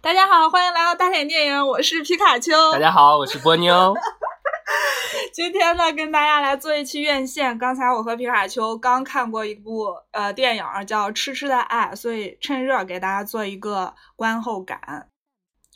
大家好，欢迎来到大脸电影，我是皮卡丘。大家好，我是波妞。今天呢，跟大家来做一期院线。刚才我和皮卡丘刚看过一部呃电影，叫《痴痴的爱》，所以趁热给大家做一个观后感。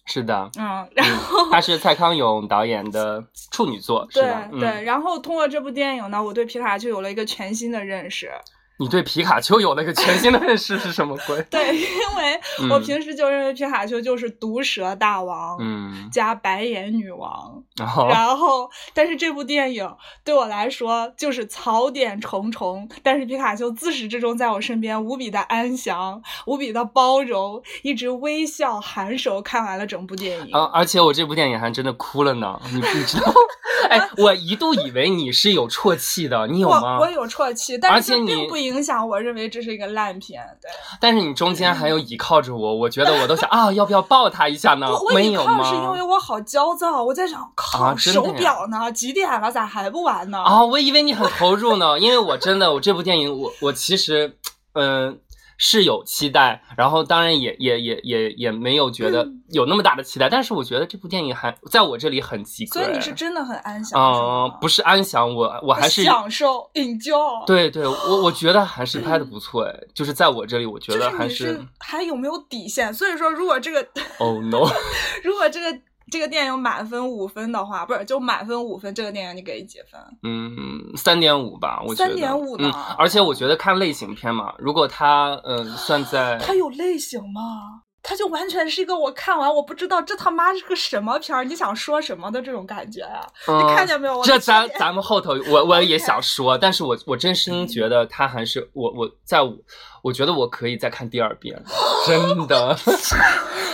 是的，嗯，然后 他是蔡康永导演的处女作，是对对，然后通过这部电影呢，我对皮卡丘有了一个全新的认识。你对皮卡丘有了个全新的认识是什么鬼？对，因为我平时就认为皮卡丘就是毒舌大王，嗯，加白眼女王。然 后然后，但是这部电影对我来说就是槽点重重。但是皮卡丘自始至终在我身边无比的安详，无比的包容，一直微笑含首看完了整部电影。啊，而且我这部电影还真的哭了呢，你你知道？哎，我一度以为你是有啜泣的，你有吗我？我有啜泣，但是并不影响我认为这是一个烂片。对，但是你中间还有倚靠着我，我觉得我都想啊，要不要抱他一下呢没有是因为？我好焦躁，我在想，靠，啊真的呀手表呢？几点了？咋还不完呢？啊，我以为你很投入呢，因为我真的，我这部电影，我我其实，嗯、是有期待，然后当然也也也也也没有觉得嗯有那么大的期待，但是我觉得这部电影还在我这里很及格。所以你是真的很安详，嗯、是吗不是安详，我我还是享受 enjoy。对对，我我觉得还是拍的不错，哎，就是在我这里，我觉得还就是是还有没有底线？所以说，如果这个 Oh no，如果这个这个电影满分五分的话，不是就满分五分，这个电影你给几分？嗯，三点五吧，我觉得三点五呢嗯，而且我觉得看类型片嘛，如果它嗯、算在它有类型吗？它就完全是一个我看完我不知道这他妈是个什么片儿，你想说什么的这种感觉呀、嗯你看见没有？这咱咱们后头我我也 想说，但是我我真心觉得他还是我我在我我觉得我可以再看第二遍，真的。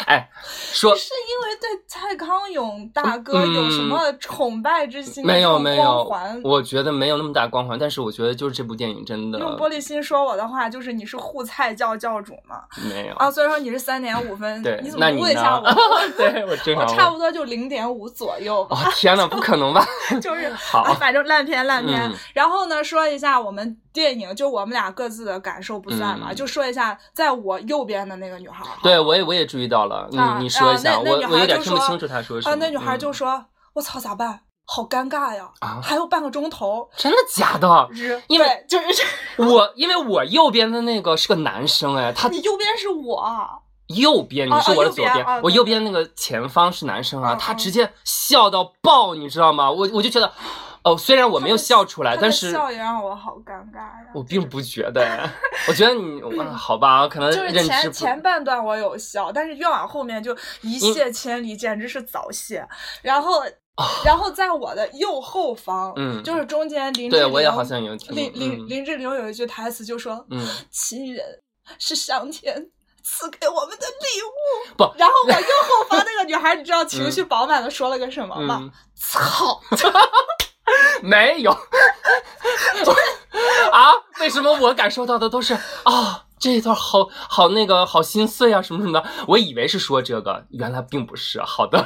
哎，说是因为对蔡康永大哥有什么崇拜之心没有光没有环，我觉得没有那么大光环，但是我觉得就是这部电影真的用玻璃心说我的话，就是你是护菜教教主嘛？没有。啊，所以说你是三点五分，对你，怎么问一下我？？对我差不多就零点五左右吧，哦天呐，不可能吧？就是好啊反正烂片烂片。嗯然后呢，说一下我们电影，就我们俩各自的感受不算嘛，嗯就说一下在我右边的那个女孩儿。对，我也我也注意到了，你啊你说一下，啊那那女孩我我有点听不清楚他说什么。啊，那女孩就嗯说：“我操，咋办？好尴尬呀，啊还有半个钟头。真的假的？日”因为就是 我因为我右边的那个是个男生哎，他你右边是我，右边，你啊是我的左边，啊右边啊我右边那个前方是男生啊，他直接笑到爆，你知道吗？我我就觉得，哦，虽然我没有笑出来，但是笑也让我好尴尬呀。我并不觉得，哎我觉得你，啊好吧，可能就是前前半段我有笑，但是越往后面就一泻千里，简直是早泄。然后，然后在我的右后方，就是中间林志玲，对我也好像有听林林嗯林志玲有一句台词就说：“嗯亲人是上天。”赐给我们的礼物，不然后我 右后方那个女孩，你知道情绪饱满的说了个什么吗？嗯，操！没有 啊？为什么我感受到的都是啊？这一段好好那个好心碎啊，什么什么的，我以为是说这个，原来并不是。好的，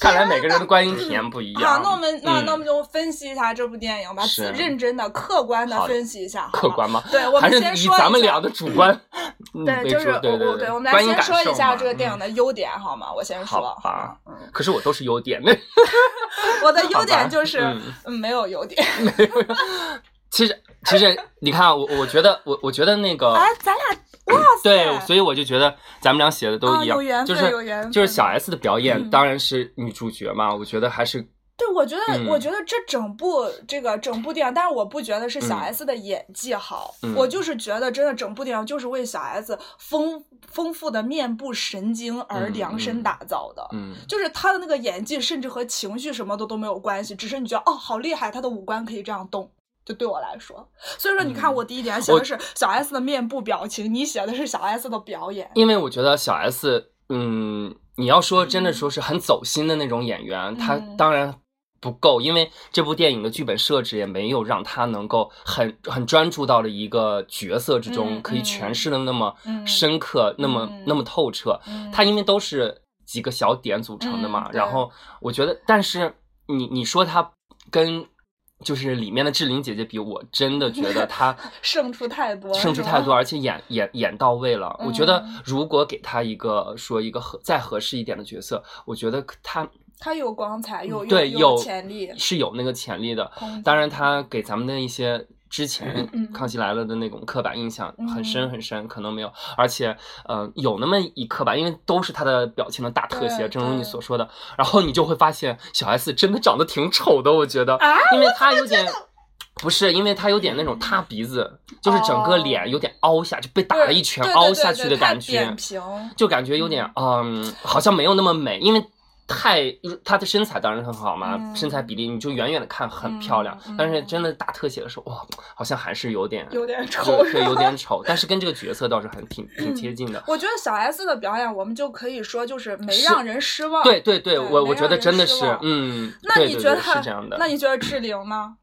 看来每个人的观影体验不一样。好，那我们那、嗯那我们就分析一下这部电影吧，认真的、客观的分析一下，客观吗？对，我们先说咱们俩的主观 嗯对，就是主对对我我对，我们来先说一下这个电影嗯的优点，好吗？我先说，好吧？嗯，可是我都是优点，那我的优点就是没有优点。其实其实你看啊，我我觉得我我觉得那个哎，咱俩哇塞，对，所以我就觉得咱们俩写的都一样，就是有缘分就是小 S 的表演嗯当然是女主角嘛，我觉得还是对，我觉得，嗯我觉得这整部这个整部电影，但是我不觉得是小嗯 S 的演技好，嗯我就是觉得真的整部电影就是为小 S 丰丰富的面部神经而嗯量身嗯打造的。嗯就是她的那个演技，甚至和情绪什么的都没有关系，只是你觉得哦，好厉害，她的五官可以这样动。就对我来说，所以说你看，嗯我第一点写的是小 S 的面部表情，你写的是小 S 的表演。因为我觉得小 S，嗯，你要说真的说是很走心的那种演员，她嗯。当然不够，因为这部电影的剧本设置也没有让他能够很很专注到了一个角色之中，嗯可以诠释的那么嗯。深刻，那么嗯。那么透彻。嗯。它因为都是几个小点组成的嘛，嗯然后我觉得，但是你你说他跟就是里面的志玲姐姐比，我真的觉得她 胜出太多，胜出太多，而且演演演到位了。我觉得如果给她一个说一个合再合适一点的角色，我觉得她她有光彩，有对有潜力，是有那个潜力的。当然，她给咱们的一些。之前《康熙来了》的那种刻板印象很深。很深，可能没有，而且，嗯，有那么一刻吧，因为都是他的表情的大特写，正如你所说的，然后你就会发现小 S 真的长得挺丑的，我觉得，因为他有点，不是，因为他有点那种塌鼻子，就是整个脸有点凹下，就被打了一拳凹下去的感觉，就感觉有点，嗯，好像没有那么美，因为。太，她的身材当然很好嘛，身材比例你就远远的看很漂亮，但是真的打特写的时候，哇，好像还是有点有点丑，对，有点丑，但是跟这个角色倒是很挺 挺接近的。我觉得小 S 的表演，我们就可以说就是没让人失望。对对对，我我觉得真的是，嗯，那你觉得是这样的？那你觉得志玲呢？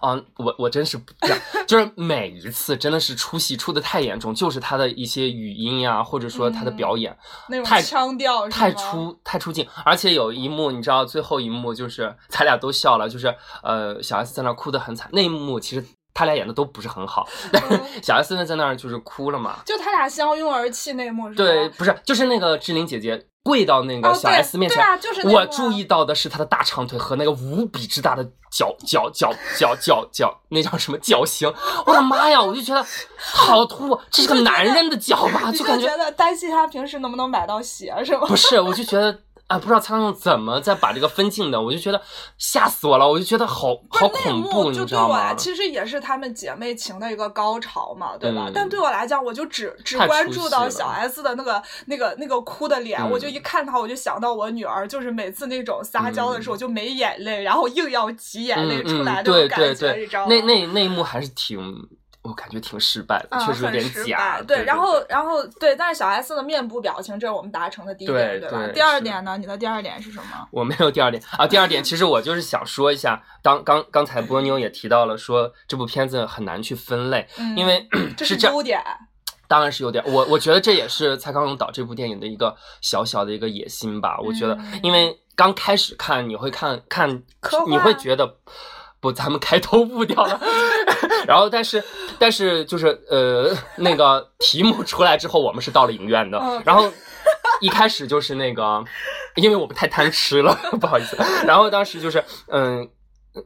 啊，我我真是不这样，就是每一次真的是出戏出的太严重，就是他的一些语音呀，或者说他的表演，太腔调太出太出镜，而且有一幕你知道，最后一幕就是咱俩都笑了，就是呃小 S 在那哭的很惨，那一幕其实。他俩演的都不是很好，但 是小 S 呢在那儿就是哭了嘛，就他俩相拥而泣那幕是吧？对，不是，就是那个志玲姐姐跪到那个小 S 面前，我注意到的是她的大长腿和那个无比之大的脚脚脚脚脚脚，那叫什么脚型？我的妈呀！我就觉得好突，这是个男人的脚吧？就感觉担心他平时能不能买到鞋是吗？不是，我就觉得。啊，不知道蔡康永怎么再把这个分镜的，我就觉得吓死我了，我就觉得好好恐怖，你知道吗？其实也是他们姐妹情的一个高潮嘛，对吧？但对我来讲，我就只只关注到小 S 的那个那个那个哭的脸，我就一看她，我就想到我女儿，就是每次那种撒娇的时候就没眼泪，然后硬要挤眼泪出来那种感觉，你知道吗？那那那一幕还是挺。我感觉挺失败的，确实有点假。对，然后，然后，对，但是小 S 的面部表情，这是我们达成的第一点，对吧？第二点呢？你的第二点是什么？我没有第二点啊。第二点，其实我就是想说一下，当刚刚才波妞也提到了，说这部片子很难去分类，因为 这是优点。当然是有点。我我觉得这也是蔡康永导这部电影的一个小小的一个野心吧。我觉得，因为刚开始看，你会看看，你会觉得。不，咱们开头误掉了。然后，但是，但是，就是呃，那个题目出来之后，我们是到了影院的。然后一开始就是那个，因为我们太贪吃了，不好意思。然后当时就是嗯。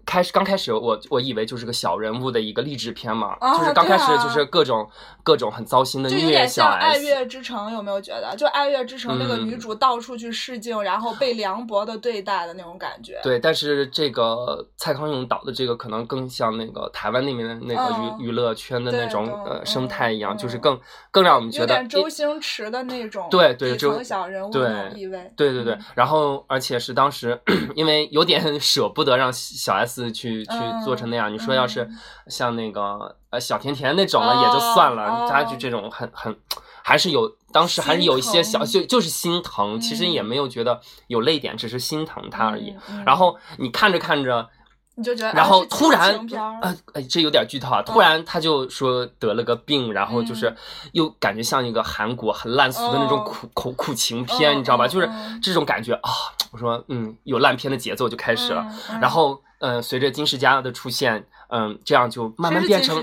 开始刚开始我我以为就是个小人物的一个励志片嘛，就是刚开始就是各种各种很糟心的虐小 S。爱乐之城有没有觉得？就爱乐之城那个女主到处去试镜，然后被凉薄的对待的那种感觉。对，但是这个蔡康永导的这个可能更像那个台湾那边的那个娱娱乐圈的那种呃生态一样，就是更更让我们觉得周星驰的那种对对就小人物的意味。对对对，然后而且是当时 因为有点 舍不得让小。S 去去做成那样，你说要是像那个呃小甜甜那种了也就算了，他就这种很很还是有当时还是有一些小就就是心疼，其实也没有觉得有泪点，只是心疼他而已。然后你看着看着。你就觉得，然后突然，呃，哎，这有点剧透啊！突然他就说得了个病，然后就是又感觉像一个韩国很烂俗的那种苦苦苦情片，你知道吧？就是这种感觉啊！我说，嗯，有烂片的节奏就开始了。然后，嗯，随着金世佳的出现，嗯，这样就慢慢变成，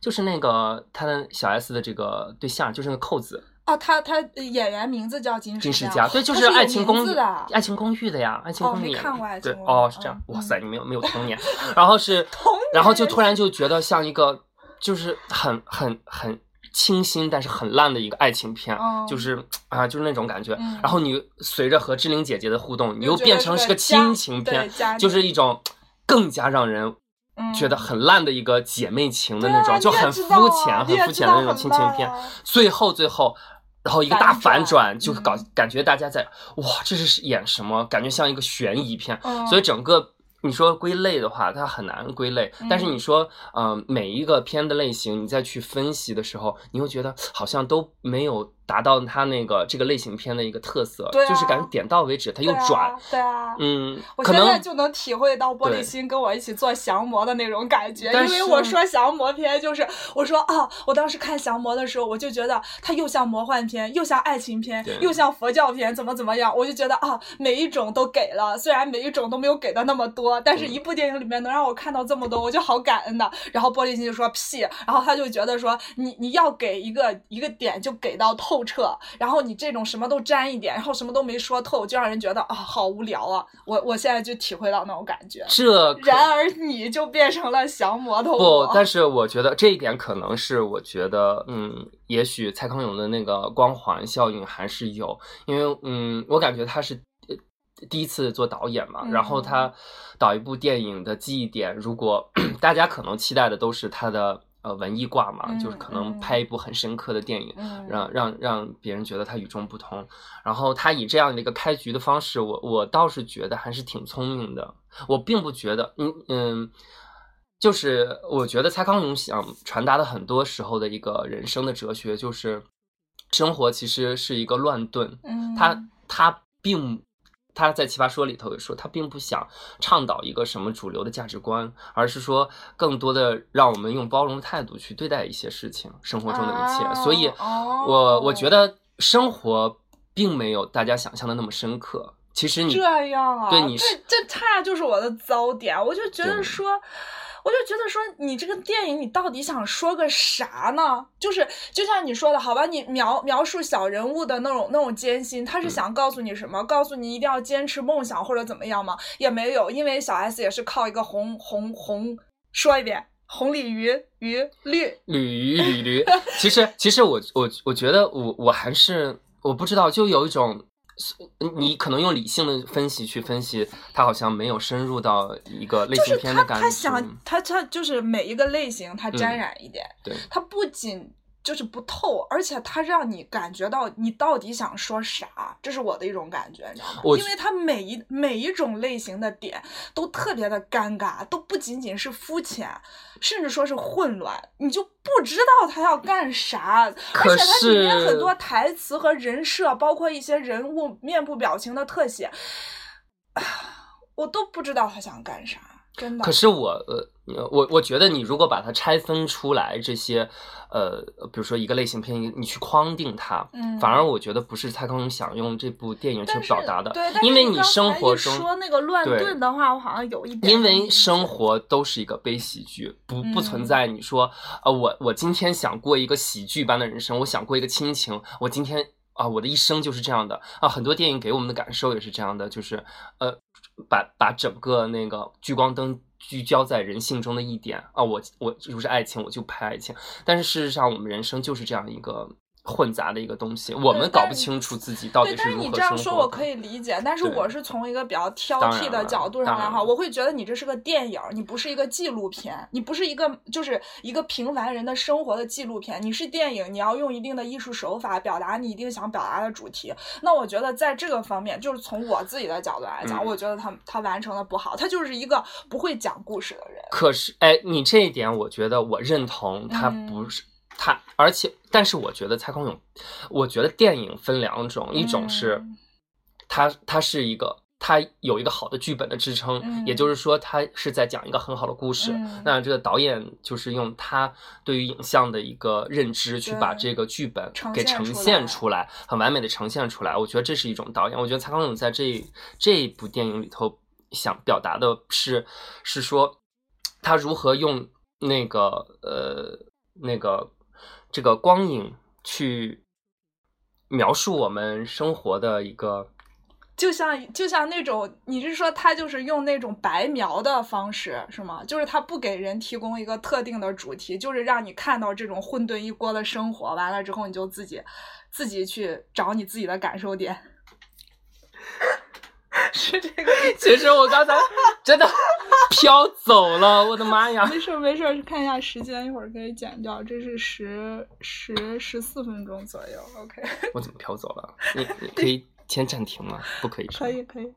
就是那个他的小 S 的这个对象，就是那个扣子。哦，他他演员名字叫金世佳，对，就是《爱情公寓》的，《爱情公寓》的呀，《爱情公寓》看过《爱情公寓》对，哦，是这样，哇塞，你没有没有 童年，然后是，然后就突然就觉得像一个就是很很很清新但是很烂的一个爱情片，就是啊，就是那种感觉。然后你随着和志玲姐姐的互动，你又变成是个亲情片，就是一种更加让人觉得很烂的一个姐妹情的那种，就很肤浅很肤浅的那种亲情片。最后最后。然后一个大反转，就搞感觉大家在哇，这是演什么？感觉像一个悬疑片。所以整个你说归类的话，它很难归类。但是你说，嗯，每一个片的类型，你再去分析的时候，你会觉得好像都没有达到他那个这个类型片的一个特色，对，就是感觉点到为止，他又转，对啊，嗯，我现在就能体会到玻璃心跟我一起做降魔的那种感觉，因为我说降魔片就是我说啊，我当时看降魔的时候，我就觉得它又像魔幻片，又像爱情片，又像佛教片，怎么怎么样，我就觉得啊，每一种都给了，虽然每一种都没有给的那么多，但是一部电影里面能让我看到这么多，我就好感恩的。然后玻璃心就说屁，然后他就觉得说你你要给一个一个点就给到透彻，然后你这种什么都沾一点，然后什么都没说透，就让人觉得啊好无聊啊！我我现在就体会到那种感觉。这然而你就变成了降魔头不，但是我觉得这一点可能是我觉得嗯，也许蔡康永的那个光环效应还是有，因为嗯，我感觉他是第一次做导演嘛，然后他导一部电影的记忆点，如果 大家可能期待的都是他的。呃，文艺挂嘛，就是可能拍一部很深刻的电影，让让让别人觉得他与众不同。然后他以这样的一个开局的方式，我我倒是觉得还是挺聪明的。我并不觉得，嗯嗯，就是我觉得蔡康永想传达的很多时候的一个人生的哲学，就是生活其实是一个乱炖。嗯，他他并。他在《奇葩说》里头也说，他并不想倡导一个什么主流的价值观，而是说更多的让我们用包容的态度去对待一些事情，生活中的一切。所以，我我觉得生活并没有大家想象的那么深刻。其实你这样啊，对，你这这差就是我的糟点。我就觉得说。我就觉得说，你这个电影你到底想说个啥呢？就是就像你说的，好吧，你描描述小人物的那种那种艰辛，他是想告诉你什么？告诉你一定要坚持梦想或者怎么样吗？也没有，因为小 S 也是靠一个红红红，说一遍，红鲤鱼鱼绿鲤鱼鲤驴。其实其实我我我觉得我我还是我不知道，就有一种。你可能用理性的分析去分析，他好像没有深入到一个类型片的感觉。他想，他他就是每一个类型，他沾染一点。对，他不仅。就是不透，而且它让你感觉到你到底想说啥，这是我的一种感觉，你知道吗？因为它每一每一种类型的点都特别的尴尬，都不仅仅是肤浅，甚至说是混乱，你就不知道他要干啥。而且它里面很多台词和人设，包括一些人物面部表情的特写，我都不知道他想干啥。真的。可是我呃。我我觉得你如果把它拆分出来，这些，呃，比如说一个类型片，你去框定它，嗯，反而我觉得不是蔡康永想用这部电影去表达的，对，因为你生活中说那个乱炖的话，我好像有一点，因为生活都是一个悲喜剧，不不存在你说，呃，我我今天想过一个喜剧般的人生，我想过一个亲情，我今天啊，我的一生就是这样的啊，很多电影给我们的感受也是这样的，就是呃，把把整个那个聚光灯。聚焦在人性中的一点啊，我我就是爱情，我就拍爱情。但是事实上，我们人生就是这样一个。混杂的一个东西，我们搞不清楚自己到底是如何生活。但是你这样说，我可以理解。但是我是从一个比较挑剔的角度上来哈，我会觉得你这是个电影，你不是一个纪录片，你不是一个就是一个平凡人的生活的纪录片，你是电影，你要用一定的艺术手法表达你一定想表达的主题。那我觉得在这个方面，就是从我自己的角度来讲，我觉得他他完成的不好，他就是一个不会讲故事的人。可是，哎，你这一点，我觉得我认同，他不是。他，而且，但是我觉得蔡康永，我觉得电影分两种，一种是，他他是一个，他有一个好的剧本的支撑，也就是说，他是在讲一个很好的故事。那这个导演就是用他对于影像的一个认知，去把这个剧本给呈现出来，很完美的呈现出来。我觉得这是一种导演。我觉得蔡康永在这这部电影里头想表达的是，是说他如何用那个呃那个。这个光影去描述我们生活的一个，就像就像那种，你是说他就是用那种白描的方式是吗？就是他不给人提供一个特定的主题，就是让你看到这种混沌一锅的生活，完了之后你就自己自己去找你自己的感受点。是这个，其实我刚才真的飘走了，我的妈呀！没事没事，看一下时间，一会儿可以剪掉。这是十十十四分钟左右，OK。我怎么飘走了？你你可以先暂停吗？不可以。可以可以，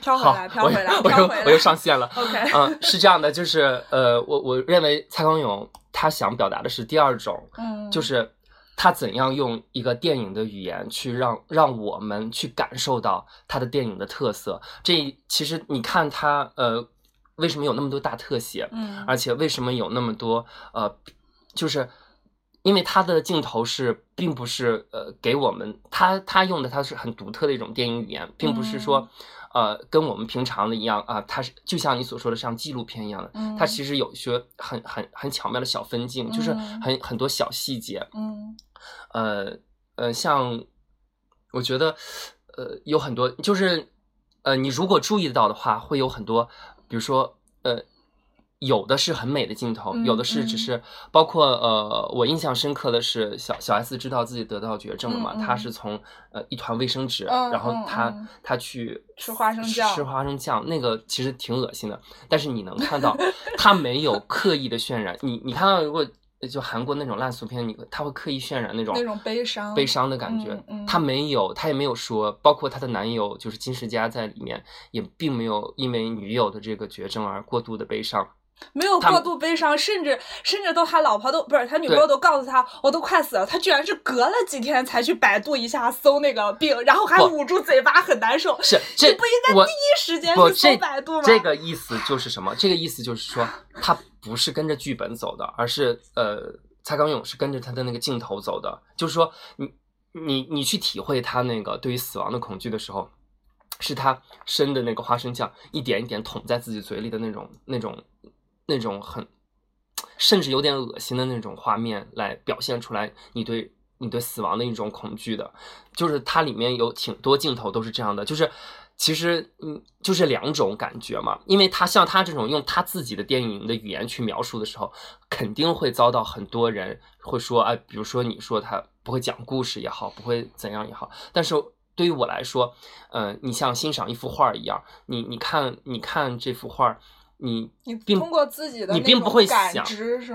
飘回来飘回来，我又我又上线了。OK。嗯，是这样的，就是呃，我我认为蔡康永他想表达的是第二种，嗯，就是。他怎样用一个电影的语言去让让我们去感受到他的电影的特色。这其实你看他呃，为什么有那么多大特写？嗯，而且为什么有那么多呃，就是因为他的镜头是并不是呃给我们他他用的他是很独特的一种电影语言，并不是说。呃，跟我们平常的一样啊，它是就像你所说的像纪录片一样的，它其实有一些很很很巧妙的小分镜，就是很很多小细节。嗯，呃呃，像我觉得呃有很多，就是呃你如果注意到的话，会有很多，比如说呃。有的是很美的镜头，有的是只是包括呃，我印象深刻的是小小 S 知道自己得到绝症了嘛，她是从呃一团卫生纸，然后他他去吃花生酱，吃花生酱，那个其实挺恶心的，但是你能看到 他没有刻意的渲染，你你看到如果就韩国那种烂俗片，你他会刻意渲染那种那种悲伤悲伤的感觉，他没有，他也没有说，包括他的男友就是金世佳在里面也并没有因为女友的这个绝症而过度的悲伤。没有过度悲伤，甚至甚至都他老婆都不是他女朋友都告诉他，我都快死了，他居然是隔了几天才去百度一下搜那个病，然后还捂住嘴巴很难受。是这不应该第一时间去搜百度吗？这个意思就是什么？这个意思就是说，他不是跟着剧本走的，而是呃，蔡康永是跟着他的那个镜头走的。就是说，你你你去体会他那个对于死亡的恐惧的时候，是他生的那个花生酱一点一点捅在自己嘴里的那种那种。那种很，甚至有点恶心的那种画面，来表现出来你对你对死亡的一种恐惧的，就是它里面有挺多镜头都是这样的，就是其实嗯，就是两种感觉嘛。因为他像他这种用他自己的电影的语言去描述的时候，肯定会遭到很多人会说，哎，比如说你说他不会讲故事也好，不会怎样也好。但是对于我来说，嗯，你像欣赏一幅画一样，你你看你看这幅画。你你通过自己的你并不会想，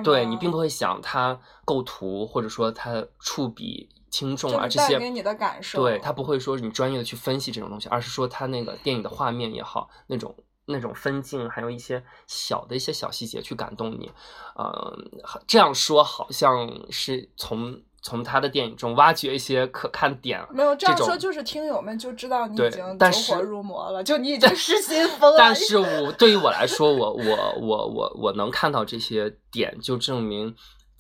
对你并不会想它构图或者说它触笔轻重啊这些给你的感受，对他不会说你专业的去分析这种东西，而是说他那个电影的画面也好，那种那种分镜，还有一些小的一些小细节去感动你，呃，这样说好像是从。从他的电影中挖掘一些可看点，没有这样说，就是听友们就知道你已经走火入魔了，就你已 经失心疯了。但是我对于我来说，我我我我我能看到这些点，就证明。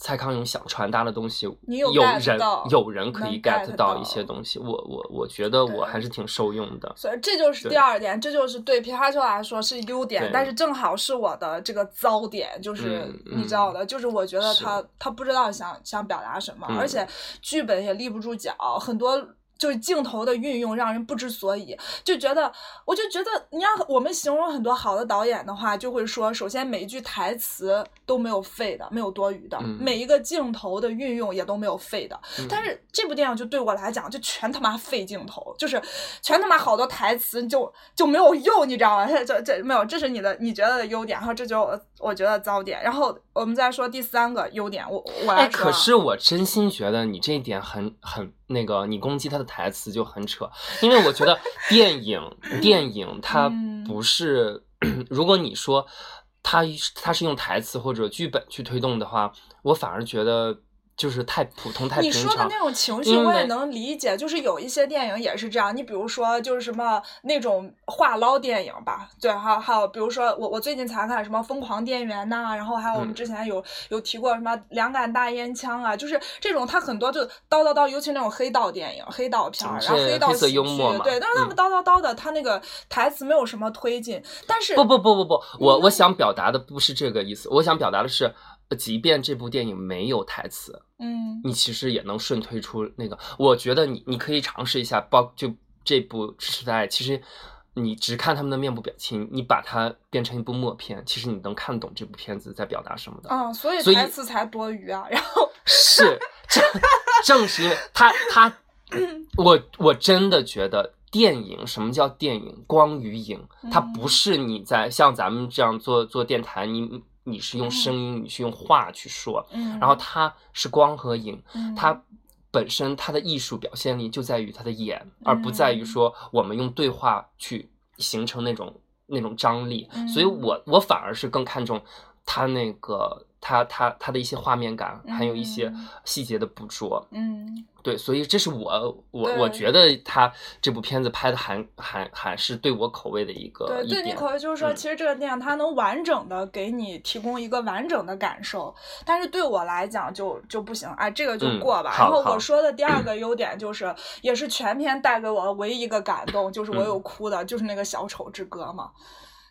蔡康永想传达的东西，有人有人可以 get 到一些东西，我我我觉得我还是挺受用的。所以这就是第二点，这就是对皮卡丘来说是优点，但是正好是我的这个糟点，就是你知道的，就是我觉得他他不知道想想表达什么，而且剧本也立不住脚，很多。就是镜头的运用让人不知所以，就觉得，我就觉得，你要我们形容很多好的导演的话，就会说，首先每一句台词都没有废的，没有多余的，每一个镜头的运用也都没有废的。但是这部电影就对我来讲，就全他妈废镜头，就是全他妈好多台词就就没有用，你知道吗？这这没有，这是你的你觉得的优点，然后这就我觉得糟点。然后我们再说第三个优点，我我来说，可是我真心觉得你这一点很很。那个你攻击他的台词就很扯，因为我觉得电影 电影它不是，如果你说它它是用台词或者剧本去推动的话，我反而觉得。就是太普通太平常。你说的那种情绪我也能理解，就是有一些电影也是这样。你比如说，就是什么那种话唠电影吧，对，还有还有，比如说我我最近才看什么《疯狂店员》呐，然后还有我们之前有有提过什么《两杆大烟枪》啊，就是这种他很多就叨叨叨，尤其那种黑道电影、黑道片儿，然后黑道喜剧，对，但是他们叨叨叨的，他那个台词没有什么推进。但是不不不不不，我我想表达的不是这个意思，我想表达的是。即便这部电影没有台词，嗯，你其实也能顺推出那个。我觉得你你可以尝试一下，包就这部《痴痴的爱》，其实你只看他们的面部表情，你把它变成一部默片，其实你能看懂这部片子在表达什么的。嗯，所以台词才多余啊。然后 是正正是因为他他，我我真的觉得电影什么叫电影？光与影，它不是你在像咱们这样做做电台，你。你是用声音，你是用话去说，然后它是光和影，它本身它的艺术表现力就在于它的演，而不在于说我们用对话去形成那种那种张力。所以我我反而是更看重它那个。他他他的一些画面感，还有一些细节的捕捉，嗯。对，所以这是我我我觉得他这部片子拍的还还还是对我口味的一个对，对你口味就是说，其实这个电影它能完整的给你提供一个完整的感受，但是对我来讲就就不行，哎，这个就过吧。然后我说的第二个优点就是，也是全片带给我唯一一个感动，就是我有哭的，就是那个小丑之歌嘛。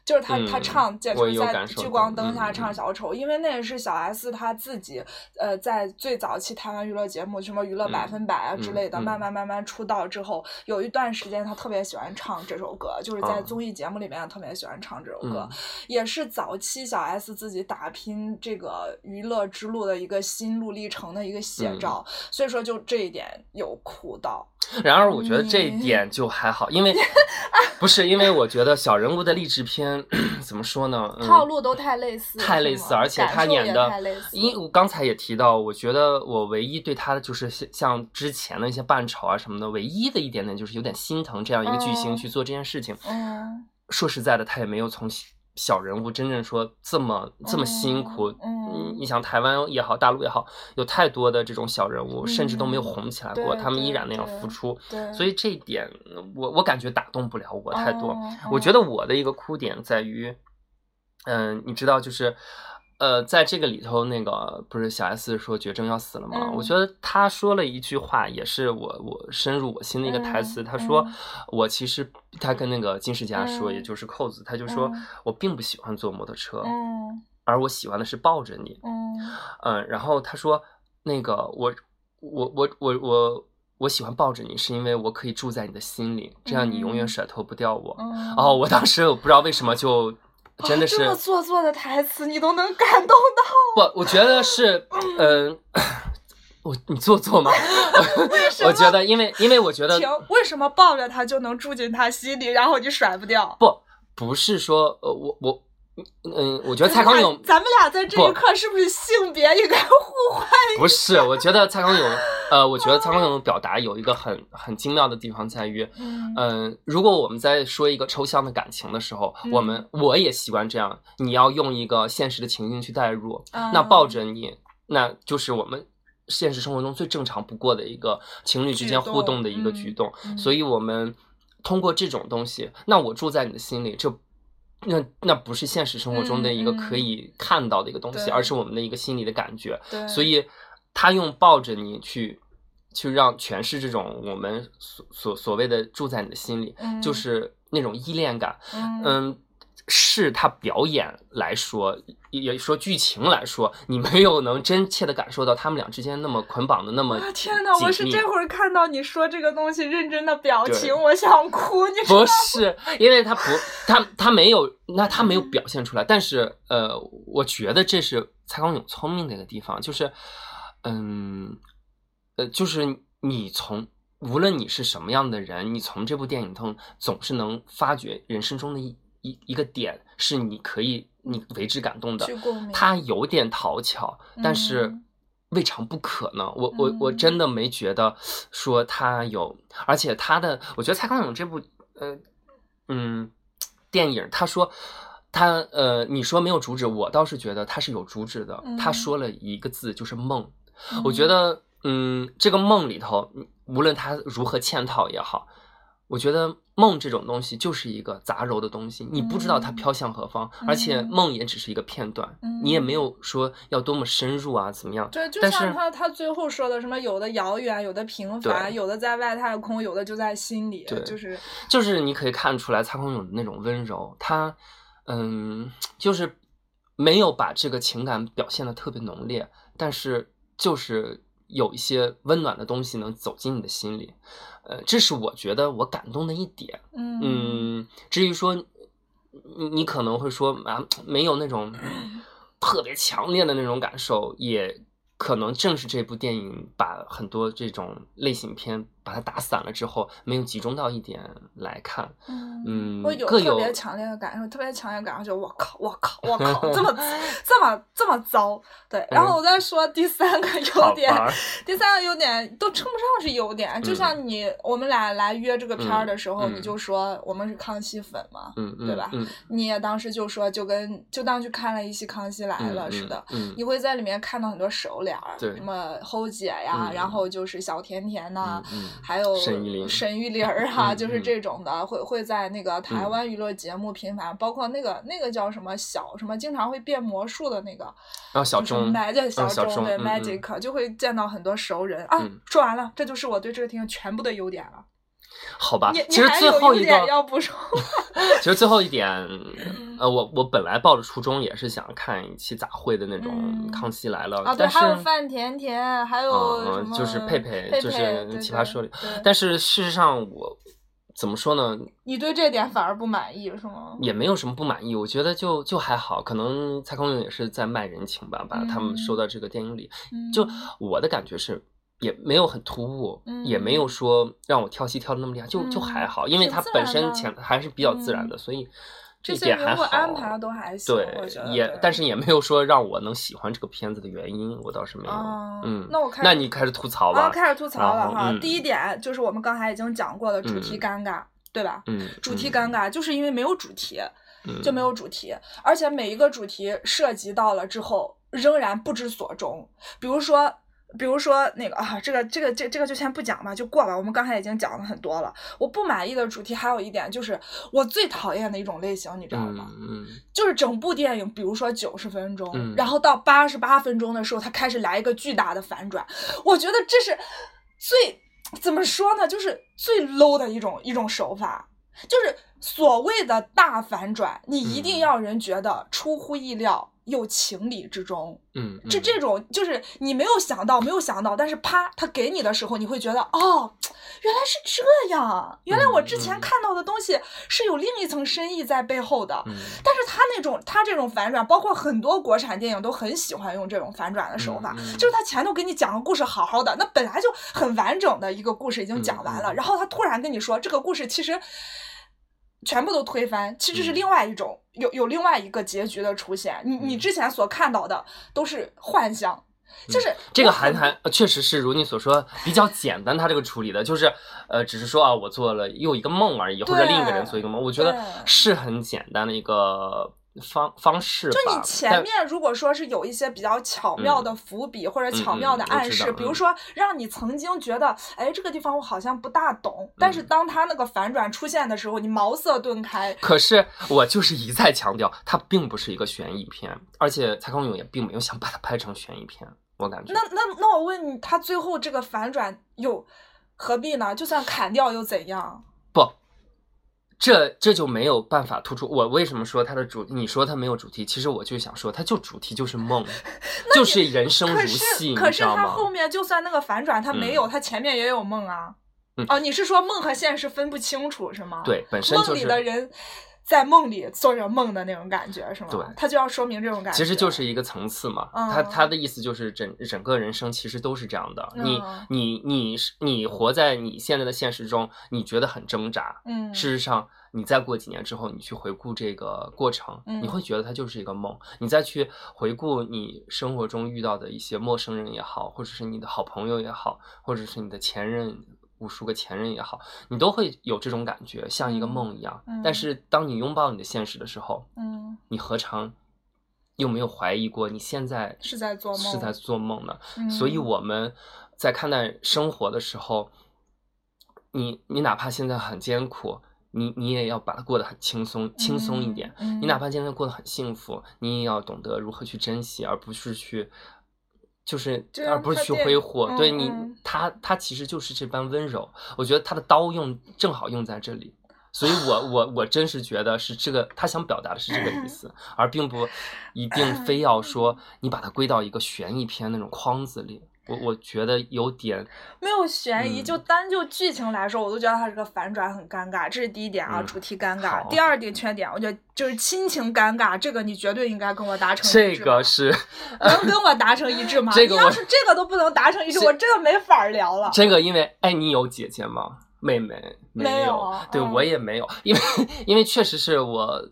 就是他，他唱，就是在聚光灯下唱小丑，因为那也是小 S 他自己，呃，在最早期台湾娱乐节目，什么娱乐百分百啊之类的，慢慢慢慢出道之后，有一段时间他特别喜欢唱这首歌，就是在综艺节目里面特别喜欢唱这首歌，也是早期小 S 自己打拼这个娱乐之路的一个心路历程的一个写照，所以说就这一点有苦到。然而，我觉得这一点就还好，因为 不是因为我觉得小人物的励志片 怎么说呢？套路都太类似，太类似，而且他演的，因我刚才也提到，我觉得我唯一对他的就是像之前的一些扮丑啊什么的，唯一的一点点就是有点心疼这样一个巨星去做这件事情。嗯，说实在的，他也没有从。小人物真正说这么这么辛苦，嗯，你想台湾也好，大陆也好，有太多的这种小人物，甚至都没有红起来过，他们依然那样付出，所以这一点我我感觉打动不了我太多。我觉得我的一个哭点在于，嗯，你知道就是。呃，在这个里头，那个不是小 S 说绝症要死了吗？我觉得他说了一句话，也是我我深入我心的一个台词。他说，我其实他跟那个金世佳说，也就是扣子，他就说我并不喜欢坐摩托车，而我喜欢的是抱着你。嗯，然后他说，那个我我我我我我喜欢抱着你，是因为我可以住在你的心里，这样你永远甩脱不掉我。哦，我当时我不知道为什么就。真的是这么做作的台词，你都能感动到？不，我觉得是，嗯，我你做作吗？为什么？我觉得，因为因为我觉得，为什么抱着他就能住进他心里，然后你甩不掉？不，不是说，呃，我我。嗯，我觉得蔡康永，咱们俩在这一刻是不是性别应该互换？不是，我觉得蔡康永，呃，我觉得蔡康永的表达有一个很很精妙的地方在于，嗯，如果我们在说一个抽象的感情的时候，我们我也习惯这样，你要用一个现实的情境去代入，那抱着你，那就是我们现实生活中最正常不过的一个情侣之间互动的一个举动，所以我们通过这种东西，那我住在你的心里，这。那那不是现实生活中的一个可以看到的一个东西，而是我们的一个心理的感觉。所以他用抱着你去，去让诠释这种我们所所所谓的住在你的心里，就是那种依恋感。嗯。是他表演来说，也说剧情来说，你没有能真切的感受到他们俩之间那么捆绑的那么。天哪！我是这会儿看到你说这个东西认真的表情，我想哭。你 不是，因为他不，他他没有，那他没有表现出来。但是，呃，我觉得这是蔡康永聪明的一个地方，就是，嗯，呃，就是你从无论你是什么样的人，你从这部电影中总是能发掘人生中的一。一一个点是你可以你为之感动的，他有点讨巧，但是未尝不可呢。我我我真的没觉得说他有，而且他的，我觉得蔡康永这部呃嗯电影，他说他呃你说没有主旨，我倒是觉得他是有主旨的。他说了一个字就是梦，我觉得嗯这个梦里头，无论他如何嵌套也好。我觉得梦这种东西就是一个杂糅的东西，你不知道它飘向何方，而且梦也只是一个片段，你也没有说要多么深入啊，怎么样？对，就像他他最后说的什么，有的遥远，有的平凡，有的在外太空，有的就在心里，对，就是就是你可以看出来蔡康永的那种温柔，他嗯，就是没有把这个情感表现的特别浓烈，但是就是有一些温暖的东西能走进你的心里。呃，这是我觉得我感动的一点。嗯，至于说你你可能会说啊，没有那种 特别强烈的那种感受，也可能正是这部电影把很多这种类型片把它打散了之后，没有集中到一点来看。嗯，我有特别强烈的感受，特别强烈感受，就我靠，我靠，我靠，这么这么这么糟。对，然后我再说第三个 优点，第三个优点都称不上是优点，就像你我们俩来约这个片儿的时候，你就说我们是康熙粉嘛，对吧？你也当时就说就跟就当去看了一期《康熙来了》似的，你会在里面看到很多熟脸儿，什么侯姐呀，然后就是小甜甜呐，还有沈玉琳、沈玉琳儿啊，就是这种的，会会在那个台湾娱乐节目频繁，包括那个那个叫什么小什么，经常会变魔术的那个，然后小钟，小钟对 Magic，就会见到很多熟人。啊。说完了，这就是我对这个电影全部的优点了。好吧，其实最后一个要补充。其实最后一点，呃，我我本来抱着初衷也是想看一期杂烩的那种《康熙来了》啊，对，还有范甜甜，还有就是佩佩，就是奇葩说里。但是事实上，我怎么说呢？你对这点反而不满意是吗？也没有什么不满意，我觉得就就还好。可能蔡康永也是在卖人情吧，把他们收到这个电影里。就我的感觉是。也没有很突兀，也没有说让我跳戏跳的那么厉害，就就还好，因为它本身前还是比较自然的，所以这点还好。安排都还行，对，也但是也没有说让我能喜欢这个片子的原因，我倒是没有。嗯，那我开，那你开始吐槽吧。开始吐槽了哈。第一点就是我们刚才已经讲过的主题尴尬，对吧？嗯，主题尴尬就是因为没有主题，就没有主题，而且每一个主题涉及到了之后仍然不知所终，比如说。比如说那个啊，这个这个这这个就先不讲吧，就过吧。我们刚才已经讲了很多了。我不满意的主题还有一点，就是我最讨厌的一种类型，你知道吗？嗯，就是整部电影，比如说九十分钟，然后到八十八分钟的时候，它开始来一个巨大的反转。我觉得这是最怎么说呢？就是最 low 的一种一种手法，就是所谓的大反转，你一定要人觉得出乎意料。又情理之中，嗯，这这种就是你没有想到，没有想到，但是啪，他给你的时候，你会觉得哦，原来是这样，原来我之前看到的东西是有另一层深意在背后的。但是他那种他这种反转，包括很多国产电影都很喜欢用这种反转的手法，就是他前头给你讲个故事好好的，那本来就很完整的一个故事已经讲完了，然后他突然跟你说这个故事其实。全部都推翻，其实是另外一种有有另外一个结局的出现。你你之前所看到的都是幻象，就是这个韩寒确实是如你所说比较简单，他这个处理的就是呃，只是说啊，我做了又一个梦而已，或者另一个人做一个梦，我觉得是很简单的一个。方方式就你前面如果说是有一些比较巧妙的伏笔或者巧妙的暗示，比如说让你曾经觉得，哎，这个地方我好像不大懂，但是当他那个反转出现的时候，你茅塞顿开。可是我就是一再强调，它并不是一个悬疑片，而且蔡康永也并没有想把它拍成悬疑片，我感觉。那那那我问你，他最后这个反转又何必呢？就算砍掉又怎样？不。这这就没有办法突出我为什么说它的主？你说它没有主题，其实我就想说，它就主题就是梦，就是人生如戏，可是它后面就算那个反转，它没有，它前面也有梦啊。哦，你是说梦和现实分不清楚是吗？对，本身梦里的人。在梦里做着梦的那种感觉是吗？对，他就要说明这种感觉，其实就是一个层次嘛。他他的意思就是整整个人生其实都是这样的。你你你是你活在你现在的现实中，你觉得很挣扎。嗯，事实上，你再过几年之后，你去回顾这个过程，你会觉得它就是一个梦。你再去回顾你生活中遇到的一些陌生人也好，或者是你的好朋友也好，或者是你的前任。无数个前任也好，你都会有这种感觉，像一个梦一样。但是当你拥抱你的现实的时候，嗯，你何尝又没有怀疑过你现在是在做梦？是在做梦呢？所以我们在看待生活的时候，你你哪怕现在很艰苦，你你也要把它过得很轻松，轻松一点。你哪怕现在过得很幸福，你也要懂得如何去珍惜，而不是去。就是，而不是去挥霍。对你，他他其实就是这般温柔。我觉得他的刀用正好用在这里，所以我 我我真是觉得是这个，他想表达的是这个意思，而并不一定非要说 你把它归到一个悬疑片那种框子里。我我觉得有点没有悬疑，就单就剧情来说，我都觉得它这个反转，很尴尬。这是第一点啊，主题尴尬。第二点缺点，我觉得就是亲情尴尬，这个你绝对应该跟我达成一致。这个是能跟我达成一致吗？这个要是这个都不能达成一致，我真的没法聊了。这个因为哎，你有姐姐吗？妹妹没有，对我也没有，因为因为确实是我。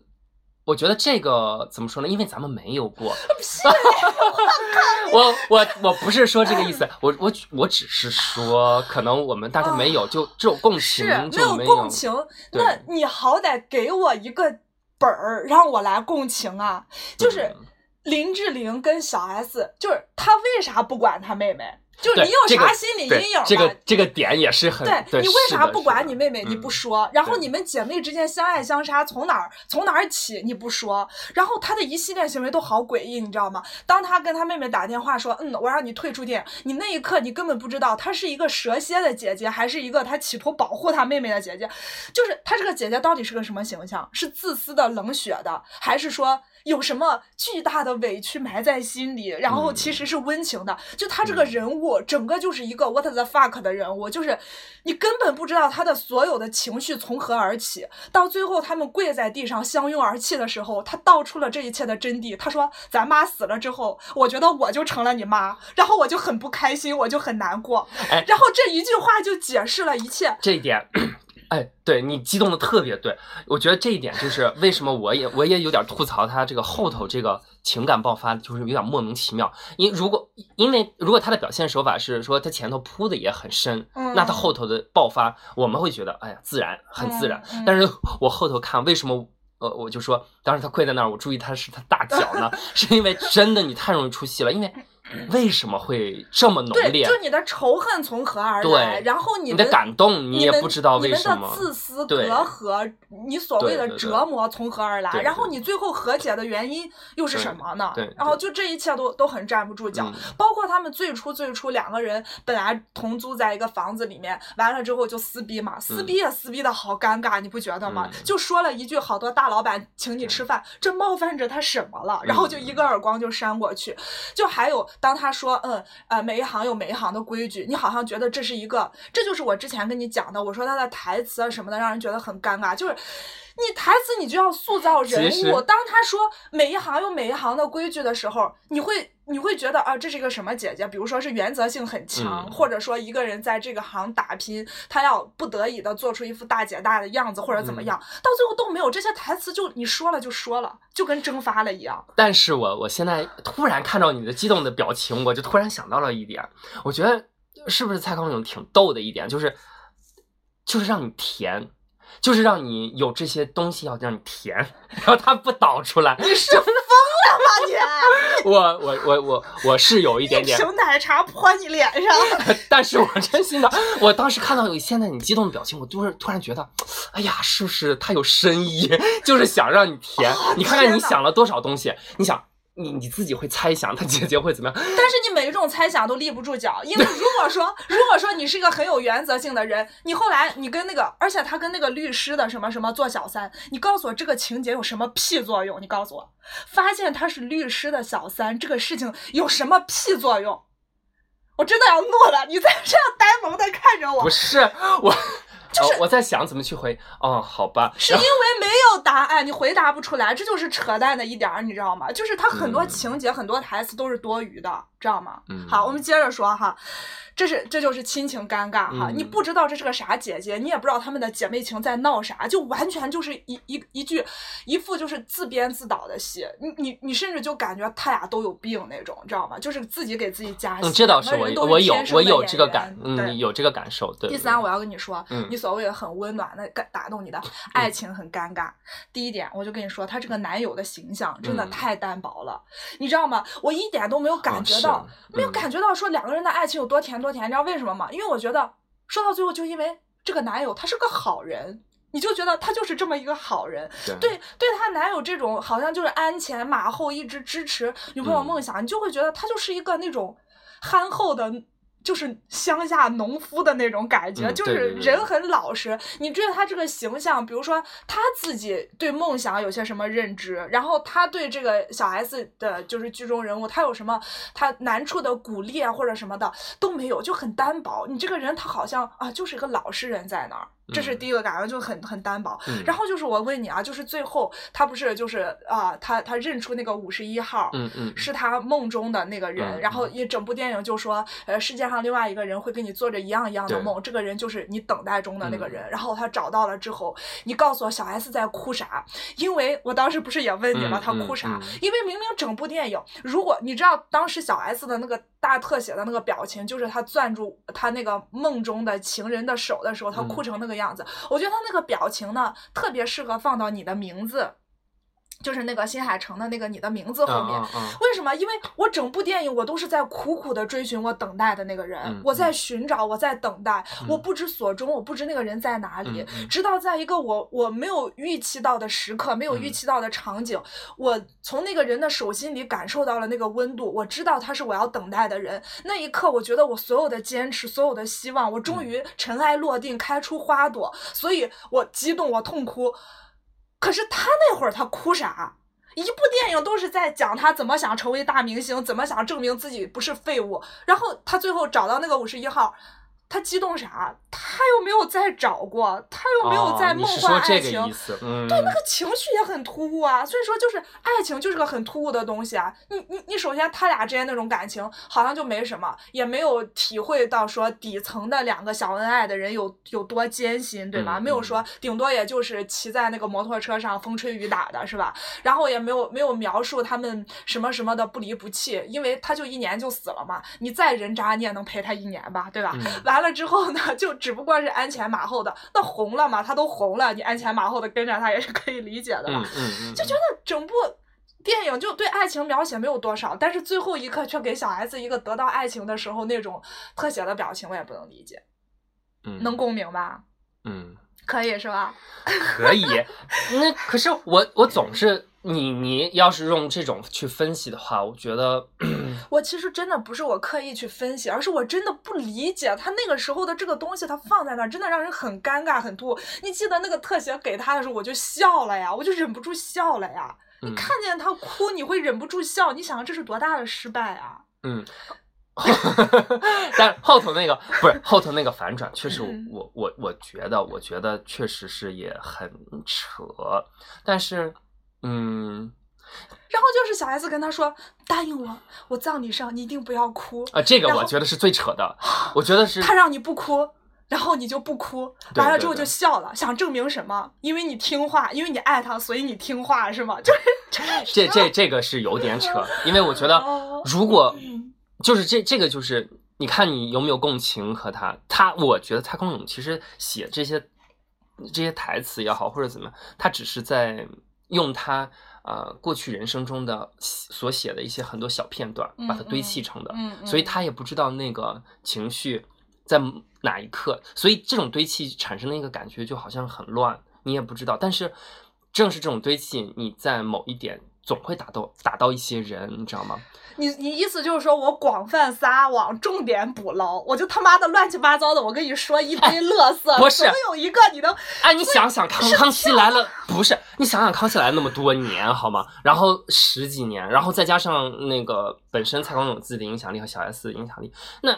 我觉得这个怎么说呢？因为咱们没有过。我我我不是说这个意思，我我我只是说，可能我们大家没有，就这种共情就没有共情。那你好歹给我一个本儿，让我来共情啊！就是林志玲跟小 S，就是他为啥不管他妹妹？就是你有啥心理阴影吧？这个这个点也是很对。你为啥不管你妹妹？你不说，然后你们姐妹之间相爱相杀，从哪儿从哪儿起？你不说，然后她的一系列行为都好诡异，你知道吗？当她跟她妹妹打电话说：“嗯，我让你退出电影。”你那一刻你根本不知道她是一个蛇蝎的姐姐，还是一个她企图保护她妹妹的姐姐。就是她这个姐姐到底是个什么形象？是自私的、冷血的，还是说？有什么巨大的委屈埋在心里，然后其实是温情的。就他这个人物，整个就是一个 what the fuck 的人物，就是你根本不知道他的所有的情绪从何而起。到最后他们跪在地上相拥而泣的时候，他道出了这一切的真谛。他说：“咱妈死了之后，我觉得我就成了你妈，然后我就很不开心，我就很难过。”然后这一句话就解释了一切。这一点。哎，对你激动的特别对，我觉得这一点就是为什么我也我也有点吐槽他这个后头这个情感爆发就是有点莫名其妙。因如果因为如果他的表现手法是说他前头铺的也很深，那他后头的爆发我们会觉得哎呀自然很自然。但是我后头看为什么呃我就说当时他跪在那儿，我注意他是他大脚呢，是因为真的你太容易出戏了，因为。为什么会这么浓烈？就你的仇恨从何而来？然后你的感动，你也不知道为什么。你们的自私隔阂，你所谓的折磨从何而来？然后你最后和解的原因又是什么呢？然后就这一切都都很站不住脚。包括他们最初最初两个人本来同租在一个房子里面，完了之后就撕逼嘛，撕逼也撕逼的好尴尬，你不觉得吗？就说了一句好多大老板请你吃饭，这冒犯着他什么了？然后就一个耳光就扇过去。就还有。当他说，嗯，呃，每一行有每一行的规矩，你好像觉得这是一个，这就是我之前跟你讲的，我说他的台词啊什么的，让人觉得很尴尬，就是。你台词你就要塑造人物。当他说每一行有每一行的规矩的时候，你会你会觉得啊，这是一个什么姐姐？比如说是原则性很强，或者说一个人在这个行打拼，他要不得已的做出一副大姐大的样子，或者怎么样，到最后都没有这些台词，就你说了就说了，就跟蒸发了一样。但是我我现在突然看到你的激动的表情，我就突然想到了一点，我觉得是不是蔡康永挺逗的一点，就是就是让你甜。就是让你有这些东西要让你填，然后它不导出来。你是疯了吗你？我我我我我是有一点点。瓶奶茶泼你脸上。但是我真心的，我当时看到现在你激动的表情，我突然突然觉得，哎呀，是不是他有深意？就是想让你填。你看看你想了多少东西？你想。你你自己会猜想他姐姐会怎么样，但是你每一种猜想都立不住脚，因为如果说如果说你是一个很有原则性的人，你后来你跟那个，而且他跟那个律师的什么什么做小三，你告诉我这个情节有什么屁作用？你告诉我，发现他是律师的小三，这个事情有什么屁作用？我真的要怒了！你在这样呆萌的看着我，不是我。就是我在想怎么去回哦，好吧，是因为没有答案，你回答不出来，这就是扯淡的一点儿，你知道吗？就是他很多情节、很多台词都是多余的，知道吗？嗯，好，我们接着说哈。这是这就是亲情尴尬哈，你不知道这是个啥姐姐，你也不知道他们的姐妹情在闹啥，就完全就是一一一句一副就是自编自导的戏，你你你甚至就感觉他俩都有病那种，你知道吗？就是自己给自己加戏。嗯，这倒是我我有我有这个感，嗯，有这个感受。对。第三，我要跟你说，你所谓的很温暖的感打动你的爱情很尴尬。第一点，我就跟你说，他这个男友的形象真的太单薄了，你知道吗？我一点都没有感觉到，没有感觉到说两个人的爱情有多甜。多甜，你知道为什么吗？因为我觉得说到最后，就因为这个男友他是个好人，你就觉得他就是这么一个好人。对，对他男友这种好像就是鞍前马后，一直支持女朋友梦想，你就会觉得他就是一个那种憨厚的就是乡下农夫的那种感觉，就是人很老实。你追他这个形象，比如说他自己对梦想有些什么认知，然后他对这个小 S 的就是剧中人物，他有什么他难处的鼓励啊或者什么的都没有，就很单薄。你这个人他好像啊就是一个老实人在那儿。这是第一个感觉，就很很单薄。然后就是我问你啊，就是最后他不是就是啊，他他认出那个五十一号，嗯嗯，是他梦中的那个人。然后一整部电影就说，呃，世界上另外一个人会跟你做着一样一样的梦，这个人就是你等待中的那个人。然后他找到了之后，你告诉我小 S 在哭啥？因为我当时不是也问你吗？他哭啥？因为明明整部电影，如果你知道当时小 S 的那个大特写的那个表情，就是他攥住他那个梦中的情人的手的时候，他哭成那个样。样子，我觉得他那个表情呢，特别适合放到你的名字。就是那个新海诚的那个你的名字后面，为什么？因为我整部电影我都是在苦苦的追寻我等待的那个人，我在寻找，我在等待，我不知所终，我不知那个人在哪里。直到在一个我我没有预期到的时刻，没有预期到的场景，我从那个人的手心里感受到了那个温度，我知道他是我要等待的人。那一刻，我觉得我所有的坚持，所有的希望，我终于尘埃落定，开出花朵，所以我激动，我痛哭。可是他那会儿他哭啥？一部电影都是在讲他怎么想成为大明星，怎么想证明自己不是废物，然后他最后找到那个五十一号。他激动啥？他又没有再找过，他又没有在梦幻爱情，对那个情绪也很突兀啊。所以说，就是爱情就是个很突兀的东西啊。你你你，首先他俩之间那种感情好像就没什么，也没有体会到说底层的两个小恩爱的人有有多艰辛，对吧？没有说顶多也就是骑在那个摩托车上风吹雨打的是吧？然后也没有没有描述他们什么什么的不离不弃，因为他就一年就死了嘛。你再人渣，你也能陪他一年吧，对吧？完。了之后呢，就只不过是鞍前马后的，那红了嘛，他都红了，你鞍前马后的跟着他也是可以理解的吧？嗯就觉得整部电影就对爱情描写没有多少，但是最后一刻却给小 S 一个得到爱情的时候那种特写的表情，我也不能理解。嗯，能共鸣吧？嗯，可以是吧？可以。那可是我，我总是。你你要是用这种去分析的话，我觉得，我其实真的不是我刻意去分析，而是我真的不理解他那个时候的这个东西，他放在那儿真的让人很尴尬、很突兀。你记得那个特写给他的时候，我就笑了呀，我就忍不住笑了呀。你看见他哭，你会忍不住笑，你想这是多大的失败啊？嗯，但后头那个不是后头那个反转，确实我我我觉得，我觉得确实是也很扯，但是。嗯，然后就是小 S 跟他说：“答应我，我葬礼上你一定不要哭啊！”这个我觉得是最扯的，我觉得是他让你不哭，然后你就不哭，完了之后就笑了，想证明什么？因为你听话，因为你爱他，所以你听话是吗？就是这这这个是有点扯，因为我觉得如果就是这这个就是你看你有没有共情和他？他我觉得蔡康永其实写这些这些台词也好或者怎么，他只是在。用他呃过去人生中的所写的一些很多小片段，把它堆砌成的，所以他也不知道那个情绪在哪一刻，所以这种堆砌产生的一个感觉就好像很乱，你也不知道。但是正是这种堆砌，你在某一点总会打到打到一些人，你知道吗？你你意思就是说我广泛撒网，重点捕捞，我就他妈的乱七八糟的，我跟你说一堆乐色，不是，有一个你能，哎，你想想康康熙来了，不是，你想想康熙来了那么多年好吗？然后十几年，然后再加上那个本身蔡康永自己的影响力和小 S 的影响力，那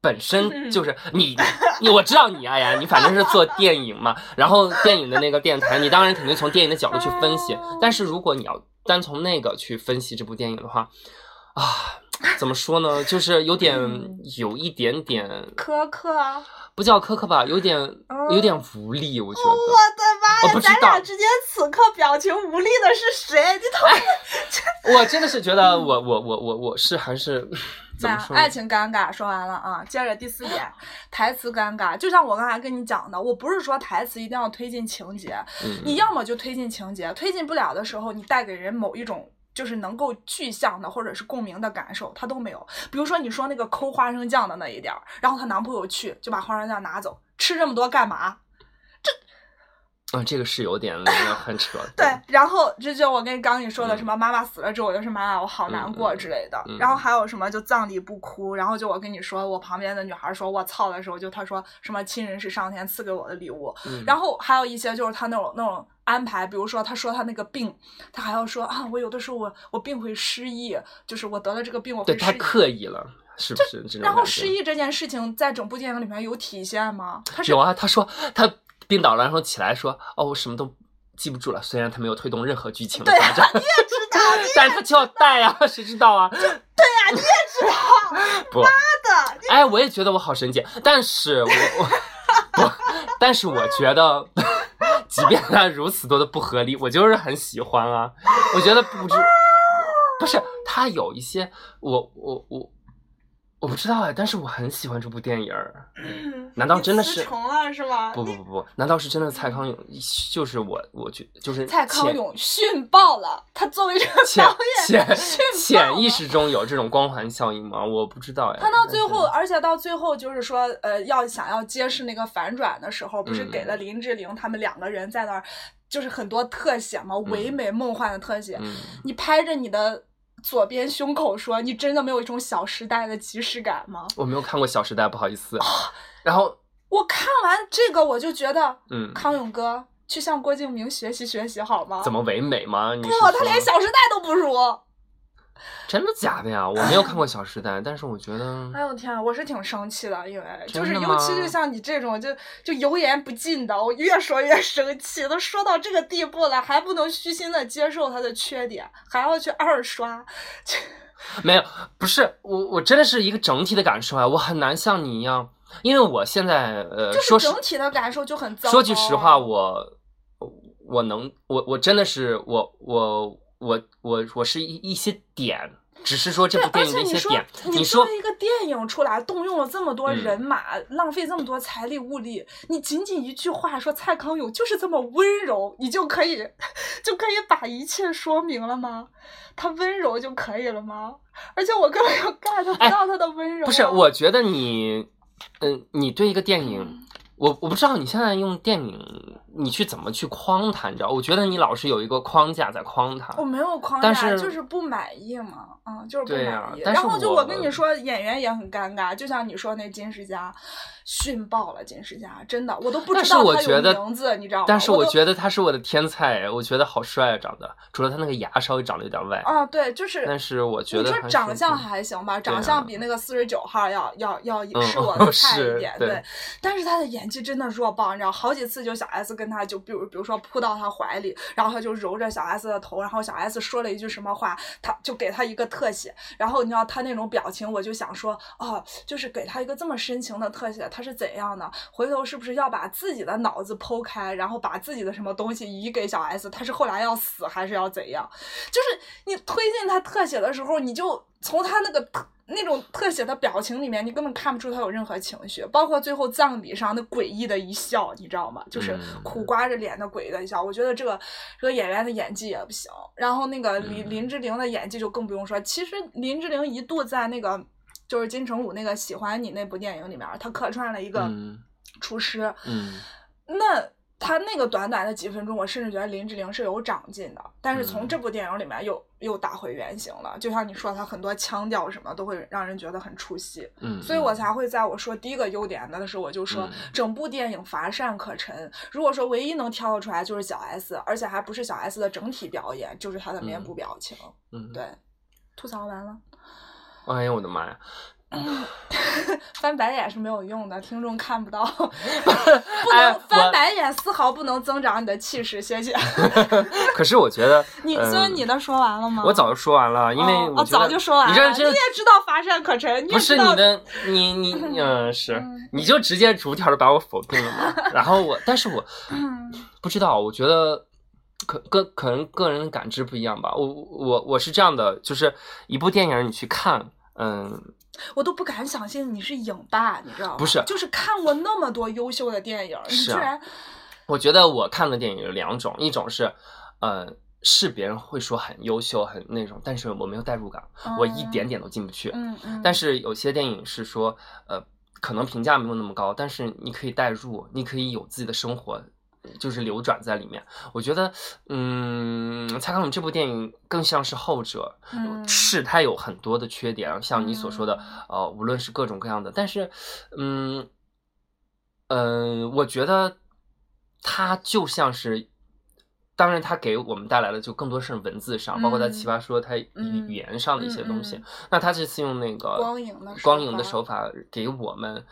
本身就是你你我知道你哎呀，你反正是做电影嘛，然后电影的那个电台，你当然肯定从电影的角度去分析，但是如果你要。单从那个去分析这部电影的话，啊，怎么说呢？就是有点有一点点苛刻，不叫苛刻吧，有点有点无力。我觉得，我的妈呀！咱俩之间此刻表情无力的是谁？你他妈！我真的是觉得，我我我我我是还是。爱情尴尬说完了啊，接着第四点，台词尴尬。就像我刚才跟你讲的，我不是说台词一定要推进情节，你要么就推进情节，推进不了的时候，你带给人某一种就是能够具象的或者是共鸣的感受，他都没有。比如说你说那个抠花生酱的那一点儿，然后她男朋友去就把花生酱拿走，吃这么多干嘛？这嗯，这个是有点那个很扯。对，然后这就我跟刚你说的什么妈妈死了之后，我就是妈妈，我好难过之类的。然后还有什么就葬礼不哭，然后就我跟你说，我旁边的女孩说我操的时候，就她说什么亲人是上天赐给我的礼物。然后还有一些就是她那种那种安排，比如说他说他那个病，他还要说啊，我有的时候我我病会失忆，就是我得了这个病我会失忆。对太刻意了，是不是？然后失忆这件事情在整部电影里面有体现吗？有啊，他说他病倒了，然后起来说哦，我什么都。记不住了，虽然他没有推动任何剧情的发展，你也知道，但是他就要带啊，谁知道啊？对呀，你也知道，妈的！哎，我也觉得我好神奇，但是我我不，但是我觉得，即便他如此多的不合理，我就是很喜欢啊。我觉得不知不是他有一些，我我我。我不知道哎，但是我很喜欢这部电影儿。难道真的是？重了是吗？不不不不，难道是真的？蔡康永就是我，我觉就是蔡康永逊爆了。他作为这个导演，潜潜意识中有这种光环效应吗？我不知道呀。他到最后，而且到最后就是说，呃，要想要揭示那个反转的时候，不是给了林志玲他们两个人在那儿，就是很多特写嘛，唯美梦幻的特写。你拍着你的。左边胸口说：“你真的没有一种《小时代》的即视感吗？”我没有看过《小时代》，不好意思。然后我看完这个，我就觉得，嗯，康永哥去向郭敬明学习学习好吗？怎么唯美吗？不，他连《小时代》都不如。真的假的呀？我没有看过《小时代》，但是我觉得……哎呦天啊，我是挺生气的，因为就是尤其是像你这种就就油盐不进的，我越说越生气。都说到这个地步了，还不能虚心的接受他的缺点，还要去二刷。没有，不是我，我真的是一个整体的感受啊，我很难像你一样，因为我现在呃，就是整体的感受就很糟。说句实话，我我能，我我真的是我我我我我是一一些点。只是说这部电影的一些点，你说一个电影出来，动用了这么多人马，浪费这么多财力物力，你仅仅一句话说蔡康永就是这么温柔，你就可以 就可以把一切说明了吗？他温柔就可以了吗？而且我根本就 get 不到他的温柔。不是，我觉得你，嗯，你对一个电影。我我不知道你现在用电影，你去怎么去框它？你知道？我觉得你老是有一个框架在框它。我没有框架，就是不满意嘛，嗯，就是不满意。然后就我跟你说，演员也很尴尬，就像你说那金世佳。逊爆了金世佳，真的，我都不知道他有名字，你知道吗？但是我觉得他是我的天才，我觉得好帅啊，长得，除了他那个牙稍微长得有点歪。啊，对，就是。但是我觉得你说长相还行吧，长相比那个四十九号要要要是我的 菜一点，对。但是他的演技真的弱爆，你知道，好几次就小 S 跟他就比如比如说扑到他怀里，然后他就揉着小 S 的头，然后小 S 说了一句什么话，他就给他一个特写，然后你知道他那种表情，我就想说，哦，就是给他一个这么深情的特写，他是怎样的？回头是不是要把自己的脑子剖开，然后把自己的什么东西移给小 S？他是后来要死还是要怎样？就是你推进他特写的时候，你就从他那个特那种特写的表情里面，你根本看不出他有任何情绪。包括最后葬礼上那诡异的一笑，你知道吗？就是苦瓜着脸的诡异的一笑。我觉得这个这个演员的演技也不行。然后那个林林志玲的演技就更不用说。其实林志玲一度在那个就是金城武那个喜欢你那部电影里面，他客串了一个。厨师，嗯，那他那个短短的几分钟，我甚至觉得林志玲是有长进的。但是从这部电影里面又又打回原形了，就像你说，他很多腔调什么都会让人觉得很出戏。嗯，所以我才会在我说第一个优点的时候，我就说整部电影乏善可陈。如果说唯一能挑得出来就是小 S，而且还不是小 S 的整体表演，就是她的面部表情。嗯，对，吐槽完了。哎呀，我的妈呀！翻白眼是没有用的，听众看不到，不能翻白眼，丝毫不能增长你的气势，谢谢。可是我觉得，你所以你的说完了吗？我早就说完了，因为我早就说完了。你这你也知道乏善可陈，不是你的，你你嗯是，你就直接逐条的把我否定了嘛。然后我，但是我不知道，我觉得可跟可能个人的感知不一样吧。我我我是这样的，就是一部电影你去看，嗯。我都不敢相信你是影霸，你知道吗？不是，就是看过那么多优秀的电影，你居然……我觉得我看的电影有两种，一种是，呃，是别人会说很优秀、很那种，但是我没有代入感，我一点点都进不去。嗯嗯。但是有些电影是说，呃，可能评价没有那么高，但是你可以代入，你可以有自己的生活。就是流转在里面。我觉得，嗯，蔡康永这部电影更像是后者，是它有很多的缺点，像你所说的，呃，无论是各种各样的，但是，嗯，嗯，我觉得它就像是。当然，它给我们带来的就更多是文字上，包括在奇葩说它语语言上的一些东西。那他这次用那个光影的光影的手法给我们，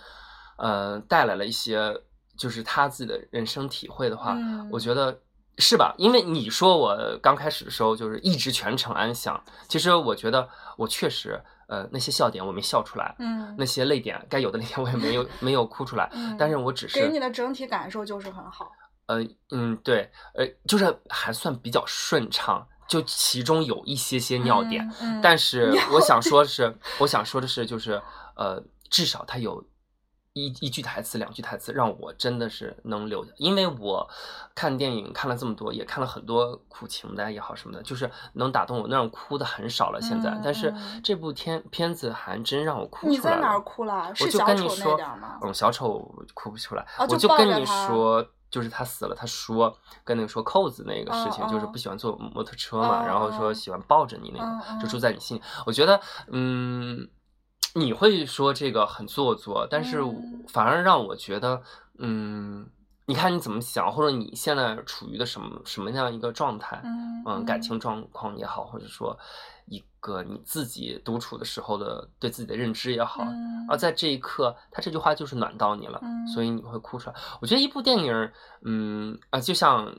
呃，带来了一些就是他自己的人生体会的话，我觉得是吧？因为你说我刚开始的时候就是一直全程安详，其实我觉得我确实，呃，那些笑点我没笑出来，嗯，那些泪点该有的泪点我也没有 没有哭出来，但是我只是给你的整体感受就是很好。呃嗯对，呃就是还算比较顺畅，就其中有一些些尿点，但是我想说的是，我想说的是，就是呃，至少他有一一句台词、两句台词让我真的是能留下，因为我看电影看了这么多，也看了很多苦情的也好什么的，就是能打动我那种哭的很少了现在，但是这部片片子还真让我哭出来了。你在哪哭了？我就跟你说，嗯，小丑哭不出来，我就跟你说。就是他死了，他说跟那个说扣子那个事情，就是不喜欢坐摩托车嘛，然后说喜欢抱着你那个，就住在你心里。我觉得，嗯，你会说这个很做作，但是反而让我觉得，嗯，你看你怎么想，或者你现在处于的什么什么样一个状态，嗯，感情状况也好，或者说。一个你自己独处的时候的对自己的认知也好，而在这一刻，他这句话就是暖到你了，所以你会哭出来。我觉得一部电影，嗯啊，就像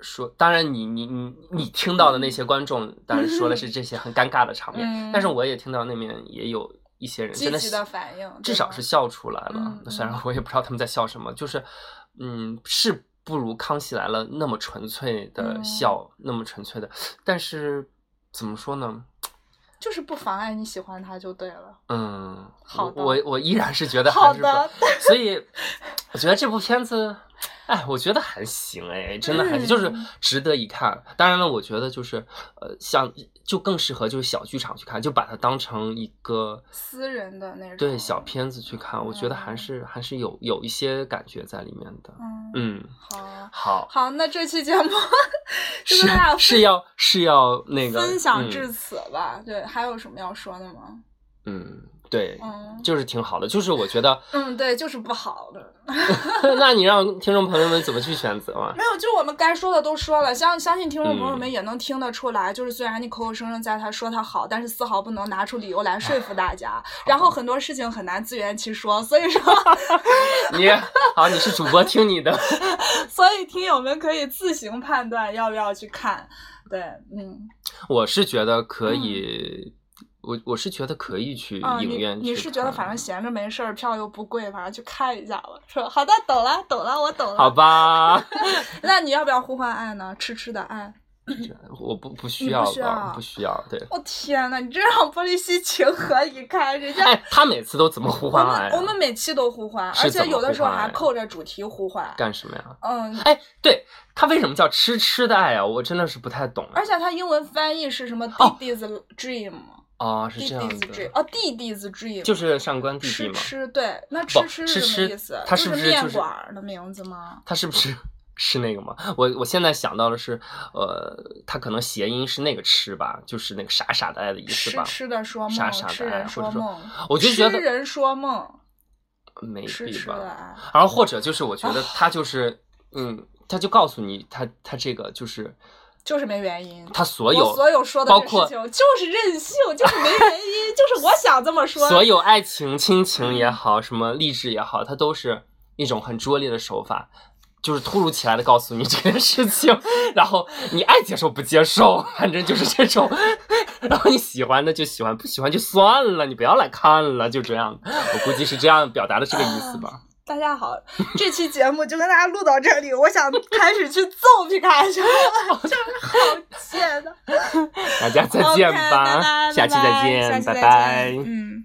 说，当然你你你你听到的那些观众，当然说的是这些很尴尬的场面，但是我也听到那面也有一些人真的的反应，至少是笑出来了。虽然我也不知道他们在笑什么，就是嗯，是不如《康熙来了》那么纯粹的笑，那么纯粹的，但是怎么说呢？就是不妨碍你喜欢他就对了。嗯，好的，我我依然是觉得好的，所以我觉得这部片子。哎，我觉得还行哎，真的还是就是值得一看。当然了，我觉得就是呃，像就更适合就是小剧场去看，就把它当成一个私人的那种对小片子去看。我觉得还是还是有有一些感觉在里面的。嗯，好，好，好，那这期节目 是是要是要那个分享至此吧？对，还有什么要说的吗？嗯。对，就是挺好的，就是我觉得，嗯，对，就是不好的。那你让听众朋友们怎么去选择嘛？没有，就我们该说的都说了，相相信听众朋友们也能听得出来，就是虽然你口口声声在他说他好，但是丝毫不能拿出理由来说服大家，然后很多事情很难自圆其说，所以说，你好，你是主播，听你的，所以听友们可以自行判断要不要去看。对，嗯，我是觉得可以。我我是觉得可以去影院去。你是觉得反正闲着没事儿，票又不贵，反正去看一下吧。说好的，懂了，懂了，我懂了。好吧。那你要不要呼唤爱呢？痴痴的爱。我不不需要，不需要，不需要。对。我天呐，你这让玻璃心情何以堪？人家。哎，他每次都怎么呼唤爱？我们每期都呼唤，而且有的时候还扣着主题呼唤。干什么呀？嗯。哎，对他为什么叫痴痴的爱啊？我真的是不太懂。而且他英文翻译是什么？Diddy's Dream。哦，是这样子。哦，弟弟子 dream 就是上官弟弟嘛。吃吃对，那吃吃是什么意思？他是不是面馆的名字吗？他是不是是那个吗？我我现在想到的是，呃，他可能谐音是那个吃吧，就是那个傻傻的爱的意思吧。痴痴的说梦，傻傻的爱，或者说，我就觉得痴人说梦，没必吧。然后或者就是我觉得他就是，嗯，他就告诉你，他他这个就是。就是没原因，他所有所有说的包括就是任性，就是没原因，就是我想这么说。所有爱情、亲情也好，什么励志也好，它都是一种很拙劣的手法，就是突如其来的告诉你这件事情，然后你爱接受不接受，反正就是这种，然后你喜欢的就喜欢，不喜欢就算了，你不要来看了，就这样。我估计是这样表达的这个意思吧。大家好，这期节目就跟大家录到这里。我想开始去揍皮卡丘了，就 是好贱的。大家再见吧，下期再见，拜拜。嗯。